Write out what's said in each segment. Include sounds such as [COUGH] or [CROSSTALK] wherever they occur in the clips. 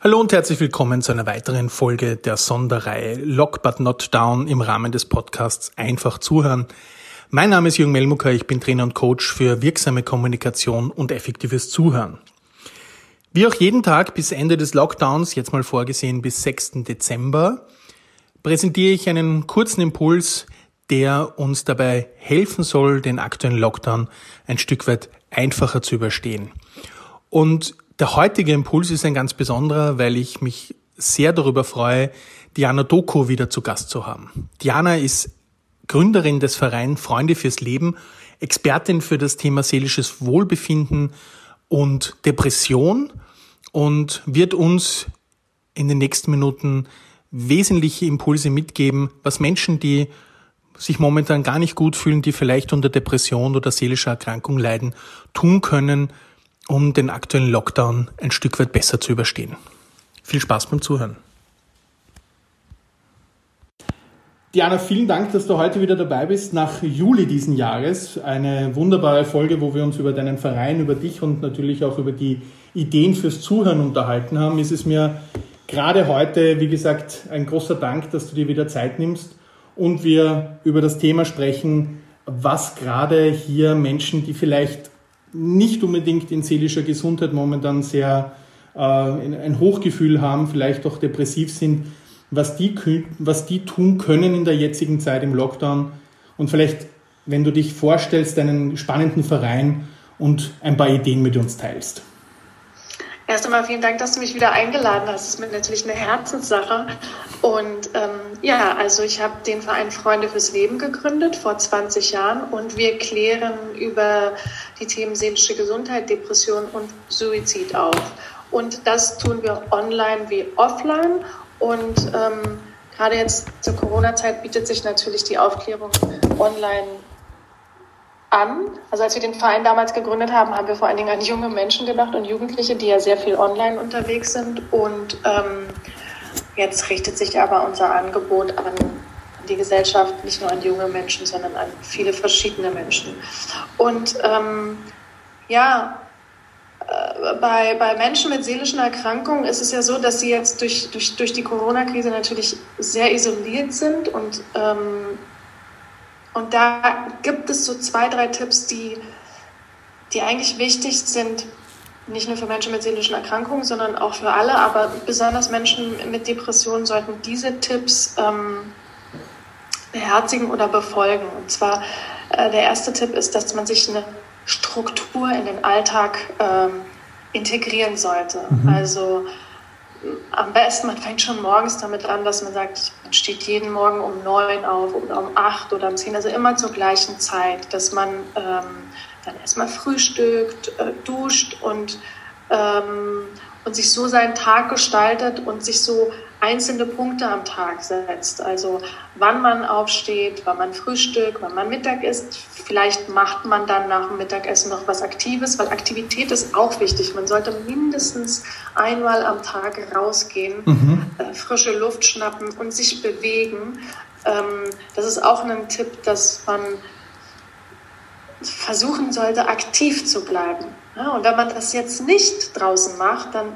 Hallo und herzlich willkommen zu einer weiteren Folge der Sonderreihe Lock but not down im Rahmen des Podcasts Einfach zuhören. Mein Name ist Jürgen Melmucker, ich bin Trainer und Coach für wirksame Kommunikation und effektives Zuhören. Wie auch jeden Tag bis Ende des Lockdowns, jetzt mal vorgesehen bis 6. Dezember, präsentiere ich einen kurzen Impuls, der uns dabei helfen soll, den aktuellen Lockdown ein Stück weit einfacher zu überstehen. Und der heutige Impuls ist ein ganz besonderer, weil ich mich sehr darüber freue, Diana Doku wieder zu Gast zu haben. Diana ist Gründerin des Vereins Freunde fürs Leben, Expertin für das Thema seelisches Wohlbefinden und Depression und wird uns in den nächsten Minuten wesentliche Impulse mitgeben, was Menschen, die sich momentan gar nicht gut fühlen, die vielleicht unter Depression oder seelischer Erkrankung leiden, tun können, um den aktuellen Lockdown ein Stück weit besser zu überstehen. Viel Spaß beim Zuhören. Diana, vielen Dank, dass du heute wieder dabei bist, nach Juli diesen Jahres. Eine wunderbare Folge, wo wir uns über deinen Verein, über dich und natürlich auch über die Ideen fürs Zuhören unterhalten haben. Es ist mir gerade heute, wie gesagt, ein großer Dank, dass du dir wieder Zeit nimmst und wir über das Thema sprechen, was gerade hier Menschen, die vielleicht nicht unbedingt in seelischer Gesundheit momentan sehr äh, ein Hochgefühl haben, vielleicht auch depressiv sind, was die, was die tun können in der jetzigen Zeit im Lockdown und vielleicht, wenn du dich vorstellst, einen spannenden Verein und ein paar Ideen mit uns teilst. Erst einmal vielen Dank, dass du mich wieder eingeladen hast. Das ist mir natürlich eine Herzenssache. Und ähm, ja, also ich habe den Verein Freunde fürs Leben gegründet vor 20 Jahren und wir klären über die Themen seelische Gesundheit, Depression und Suizid auf. Und das tun wir online wie offline. Und ähm, gerade jetzt zur Corona-Zeit bietet sich natürlich die Aufklärung online an. Also als wir den Verein damals gegründet haben, haben wir vor allen Dingen an junge Menschen gedacht und Jugendliche, die ja sehr viel online unterwegs sind. Und ähm, jetzt richtet sich aber unser Angebot an die Gesellschaft, nicht nur an junge Menschen, sondern an viele verschiedene Menschen. Und ähm, ja, äh, bei, bei Menschen mit seelischen Erkrankungen ist es ja so, dass sie jetzt durch, durch, durch die Corona-Krise natürlich sehr isoliert sind und ähm, und da gibt es so zwei, drei Tipps, die, die eigentlich wichtig sind, nicht nur für Menschen mit seelischen Erkrankungen, sondern auch für alle, aber besonders Menschen mit Depressionen sollten diese Tipps ähm, beherzigen oder befolgen. Und zwar äh, der erste Tipp ist, dass man sich eine Struktur in den Alltag ähm, integrieren sollte. Mhm. Also am besten, man fängt schon morgens damit an, dass man sagt, man steht jeden Morgen um neun auf oder um acht oder um zehn, also immer zur gleichen Zeit, dass man ähm, dann erstmal frühstückt, äh, duscht und, ähm, und sich so seinen Tag gestaltet und sich so einzelne Punkte am Tag setzt. Also wann man aufsteht, wann man frühstückt, wann man Mittag isst. Vielleicht macht man dann nach dem Mittagessen noch was Aktives, weil Aktivität ist auch wichtig. Man sollte mindestens einmal am Tag rausgehen, mhm. äh, frische Luft schnappen und sich bewegen. Ähm, das ist auch ein Tipp, dass man versuchen sollte, aktiv zu bleiben. Ja, und wenn man das jetzt nicht draußen macht, dann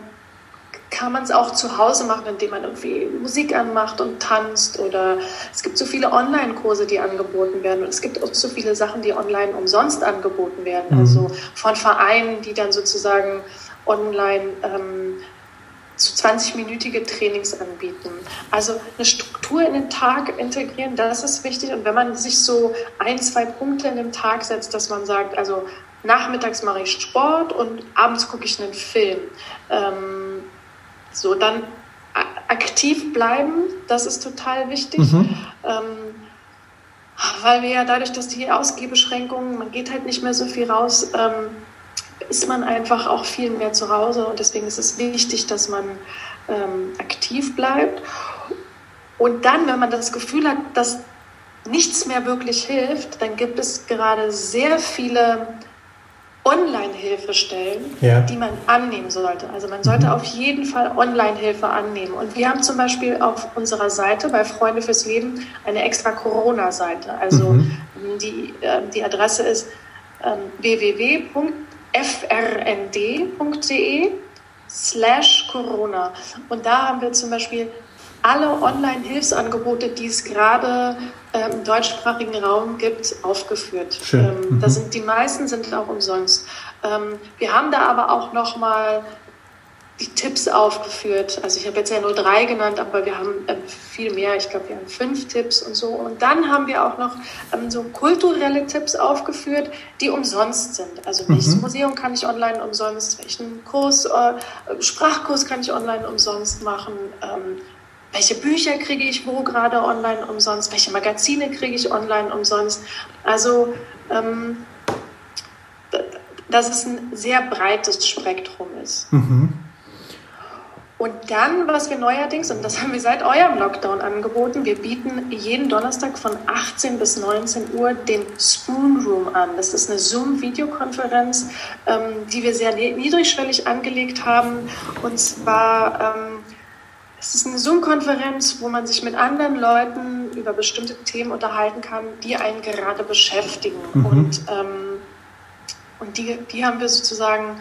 kann man es auch zu Hause machen, indem man irgendwie Musik anmacht und tanzt oder es gibt so viele Online-Kurse, die angeboten werden und es gibt auch so viele Sachen, die online umsonst angeboten werden, mhm. also von Vereinen, die dann sozusagen online ähm, zu 20-minütige Trainings anbieten. Also eine Struktur in den Tag integrieren, das ist wichtig und wenn man sich so ein, zwei Punkte in dem Tag setzt, dass man sagt, also nachmittags mache ich Sport und abends gucke ich einen Film. Ähm, so, dann aktiv bleiben, das ist total wichtig. Mhm. Ähm, weil wir ja dadurch, dass die Ausgehbeschränkungen, man geht halt nicht mehr so viel raus, ähm, ist man einfach auch viel mehr zu Hause und deswegen ist es wichtig, dass man ähm, aktiv bleibt. Und dann, wenn man das Gefühl hat, dass nichts mehr wirklich hilft, dann gibt es gerade sehr viele Online-Hilfestellen, ja. die man annehmen sollte. Also man sollte mhm. auf jeden Fall Online-Hilfe annehmen. Und wir haben zum Beispiel auf unserer Seite bei Freunde fürs Leben eine extra Corona-Seite. Also mhm. die, äh, die Adresse ist ähm, www.frnd.de slash Corona. Und da haben wir zum Beispiel alle Online-Hilfsangebote, die es gerade äh, im deutschsprachigen Raum gibt, aufgeführt. Schön. Ähm, mhm. da sind, die meisten sind auch umsonst. Ähm, wir haben da aber auch nochmal die Tipps aufgeführt. Also ich habe jetzt ja nur drei genannt, aber wir haben ähm, viel mehr. Ich glaube, wir haben fünf Tipps und so. Und dann haben wir auch noch ähm, so kulturelle Tipps aufgeführt, die umsonst sind. Also welches mhm. Museum kann ich online umsonst, welchen Kurs, äh, Sprachkurs kann ich online umsonst machen, ähm, welche Bücher kriege ich wo gerade online umsonst, welche Magazine kriege ich online umsonst. Also ähm, dass es ein sehr breites Spektrum ist. Mhm. Und dann, was wir neuerdings, und das haben wir seit eurem Lockdown angeboten, wir bieten jeden Donnerstag von 18 bis 19 Uhr den Spoon Room an. Das ist eine Zoom-Videokonferenz, ähm, die wir sehr niedrigschwellig angelegt haben. Und zwar, ähm, es ist eine Zoom-Konferenz, wo man sich mit anderen Leuten über bestimmte Themen unterhalten kann, die einen gerade beschäftigen. Mhm. Und, ähm, und die, die haben wir sozusagen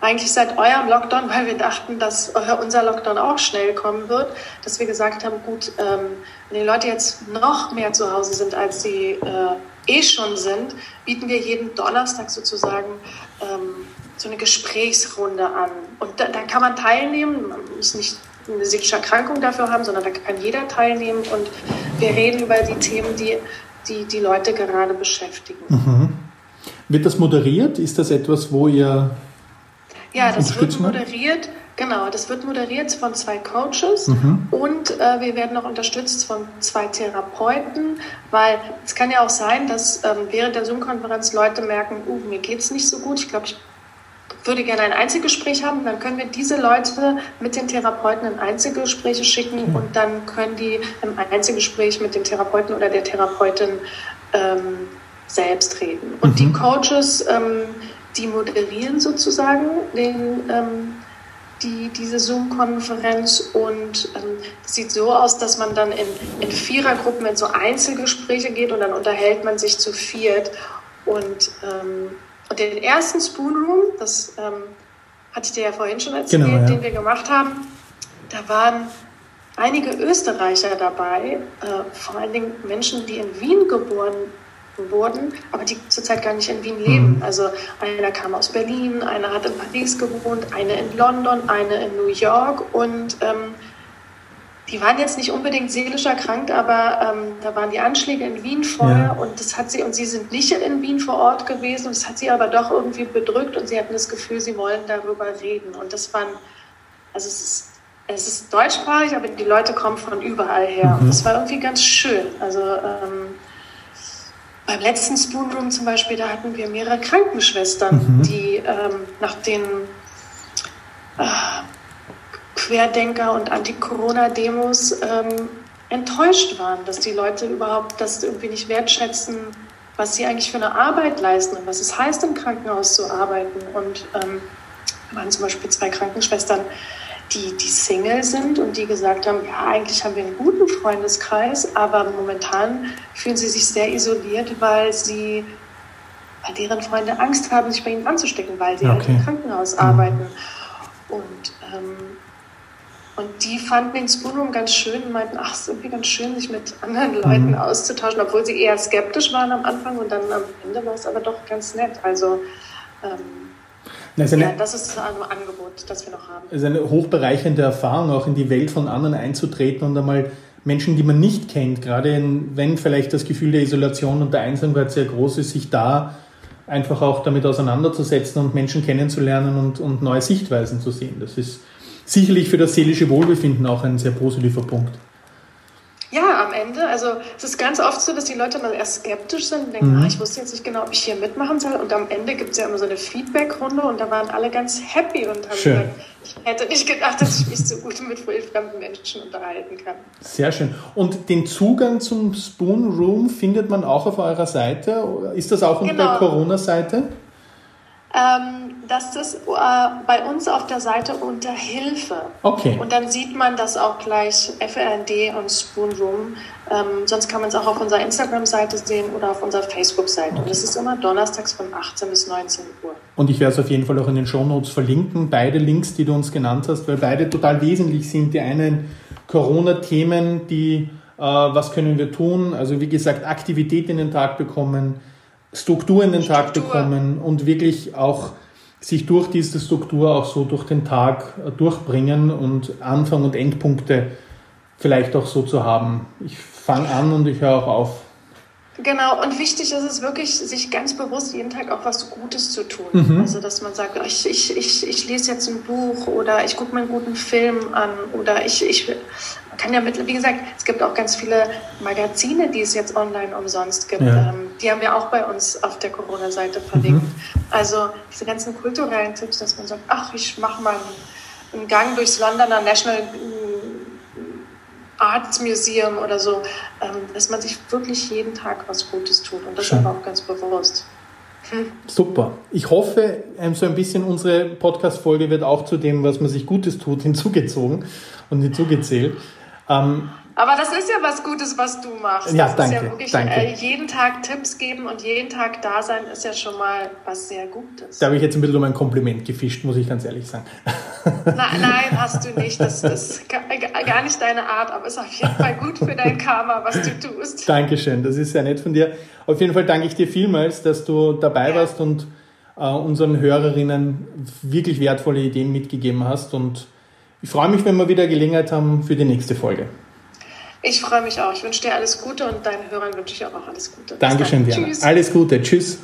eigentlich seit eurem Lockdown, [LAUGHS] weil wir dachten, dass unser Lockdown auch schnell kommen wird, dass wir gesagt haben, gut, ähm, wenn die Leute jetzt noch mehr zu Hause sind, als sie äh, eh schon sind, bieten wir jeden Donnerstag sozusagen ähm, so eine Gesprächsrunde an. Und da, da kann man teilnehmen, man muss nicht eine seelische Erkrankung dafür haben, sondern da kann jeder teilnehmen und wir reden über die Themen, die die, die Leute gerade beschäftigen. Mhm. Wird das moderiert? Ist das etwas, wo ihr ja, das wird moderiert. Genau, das wird moderiert von zwei Coaches mhm. und äh, wir werden auch unterstützt von zwei Therapeuten, weil es kann ja auch sein, dass ähm, während der Zoom-Konferenz Leute merken, uh, mir geht es nicht so gut, ich glaube, ich würde gerne ein Einzelgespräch haben, dann können wir diese Leute mit den Therapeuten in Einzelgespräche schicken mhm. und dann können die im Einzelgespräch mit dem Therapeuten oder der Therapeutin ähm, selbst reden. Und mhm. die Coaches ähm, die moderieren sozusagen den, ähm, die, diese Zoom-Konferenz und ähm, sieht so aus, dass man dann in, in Vierergruppen in so Einzelgespräche geht und dann unterhält man sich zu viert und, ähm, und den ersten Spoon Room, das ähm, hatte ich dir ja vorhin schon erzählt, genau, ja. den wir gemacht haben, da waren einige Österreicher dabei, äh, vor allen Dingen Menschen, die in Wien geboren wurden, aber die zurzeit gar nicht in Wien leben. Mhm. Also einer kam aus Berlin, einer hat in Paris gewohnt, eine in London, eine in New York und ähm, die waren jetzt nicht unbedingt seelisch erkrankt, aber ähm, da waren die Anschläge in Wien vorher ja. und das hat sie und sie sind nicht in Wien vor Ort gewesen und das hat sie aber doch irgendwie bedrückt und sie hatten das Gefühl, sie wollen darüber reden und das waren also es ist es ist deutschsprachig, aber die Leute kommen von überall her. Mhm. Und das war irgendwie ganz schön. Also ähm, beim letzten Spoon Room zum Beispiel, da hatten wir mehrere Krankenschwestern, mhm. die ähm, nach den äh, Querdenker- und Anti-Corona-Demos ähm, enttäuscht waren, dass die Leute überhaupt das irgendwie nicht wertschätzen, was sie eigentlich für eine Arbeit leisten und was es heißt, im Krankenhaus zu arbeiten. Und ähm, waren zum Beispiel zwei Krankenschwestern, die, die Single sind und die gesagt haben, ja, eigentlich haben wir einen guten Freundeskreis, aber momentan fühlen sie sich sehr isoliert, weil sie, weil deren Freunde Angst haben, sich bei ihnen anzustecken, weil sie halt okay. im Krankenhaus mhm. arbeiten. Und, ähm, und die fanden den Spoonroom ganz schön und meinten, ach, es ist irgendwie ganz schön, sich mit anderen Leuten mhm. auszutauschen, obwohl sie eher skeptisch waren am Anfang und dann am Ende war es aber doch ganz nett. Also ähm, das ja, das ist ein Angebot, das wir noch haben. Es ist eine hochbereichernde Erfahrung, auch in die Welt von anderen einzutreten und einmal Menschen, die man nicht kennt, gerade in, wenn vielleicht das Gefühl der Isolation und der Einsamkeit sehr groß ist, sich da einfach auch damit auseinanderzusetzen und Menschen kennenzulernen und, und neue Sichtweisen zu sehen. Das ist sicherlich für das seelische Wohlbefinden auch ein sehr positiver Punkt. Ja, am Ende. Also es ist ganz oft so, dass die Leute mal erst skeptisch sind und denken, mhm. ah, ich wusste jetzt nicht genau, ob ich hier mitmachen soll. Und am Ende gibt es ja immer so eine Feedback-Runde und da waren alle ganz happy und haben schön. gesagt, ich hätte nicht gedacht, dass ich mich so gut mit fremden Menschen unterhalten kann. Sehr schön. Und den Zugang zum Spoon Room findet man auch auf eurer Seite? Ist das auch genau. unter der Corona-Seite? Ähm, das ist äh, bei uns auf der Seite unter Hilfe. Okay. Und dann sieht man das auch gleich FRND und Spoon Room. Ähm, sonst kann man es auch auf unserer Instagram-Seite sehen oder auf unserer Facebook-Seite. Okay. Und das ist immer donnerstags von 18 bis 19 Uhr. Und ich werde es auf jeden Fall auch in den Show Notes verlinken, beide Links, die du uns genannt hast, weil beide total wesentlich sind. Die einen Corona-Themen, die äh, was können wir tun, also wie gesagt, Aktivität in den Tag bekommen, Struktur in den Struktur. Tag bekommen und wirklich auch sich durch diese Struktur auch so durch den Tag äh, durchbringen und Anfang und Endpunkte vielleicht auch so zu haben. Ich fange an und ich höre auch auf. Genau, und wichtig ist es wirklich, sich ganz bewusst jeden Tag auch was Gutes zu tun. Mhm. Also, dass man sagt, ich, ich, ich, ich lese jetzt ein Buch oder ich gucke mir einen guten Film an oder ich, ich kann ja mit, wie gesagt, es gibt auch ganz viele Magazine, die es jetzt online umsonst gibt. Ja. Ähm, die haben wir auch bei uns auf der Corona-Seite verlinkt. Mhm. Also diese ganzen kulturellen Tipps, dass man sagt, ach, ich mache mal einen Gang durchs Londoner National Arts Museum oder so, ähm, dass man sich wirklich jeden Tag was Gutes tut und das Schön. aber auch ganz bewusst. Hm. Super. Ich hoffe, ähm, so ein bisschen unsere Podcast-Folge wird auch zu dem, was man sich Gutes tut, [LAUGHS] hinzugezogen und hinzugezählt. Ähm, aber das ist ja was Gutes, was du machst. Ja, das danke. Ist ja wirklich, danke. Äh, jeden Tag Tipps geben und jeden Tag da sein ist ja schon mal was sehr Gutes. Da habe ich jetzt ein bisschen um ein Kompliment gefischt, muss ich ganz ehrlich sagen. [LAUGHS] Na, nein, hast du nicht. Das ist gar nicht deine Art, aber ist auf jeden Fall gut für dein Karma, was du tust. Dankeschön, das ist sehr nett von dir. Auf jeden Fall danke ich dir vielmals, dass du dabei ja. warst und äh, unseren Hörerinnen wirklich wertvolle Ideen mitgegeben hast. Und ich freue mich, wenn wir wieder Gelegenheit haben für die nächste Folge. Ich freue mich auch. Ich wünsche dir alles Gute und deinen Hörern wünsche ich auch alles Gute. Dankeschön, Diana. Tschüss. Alles Gute. Tschüss.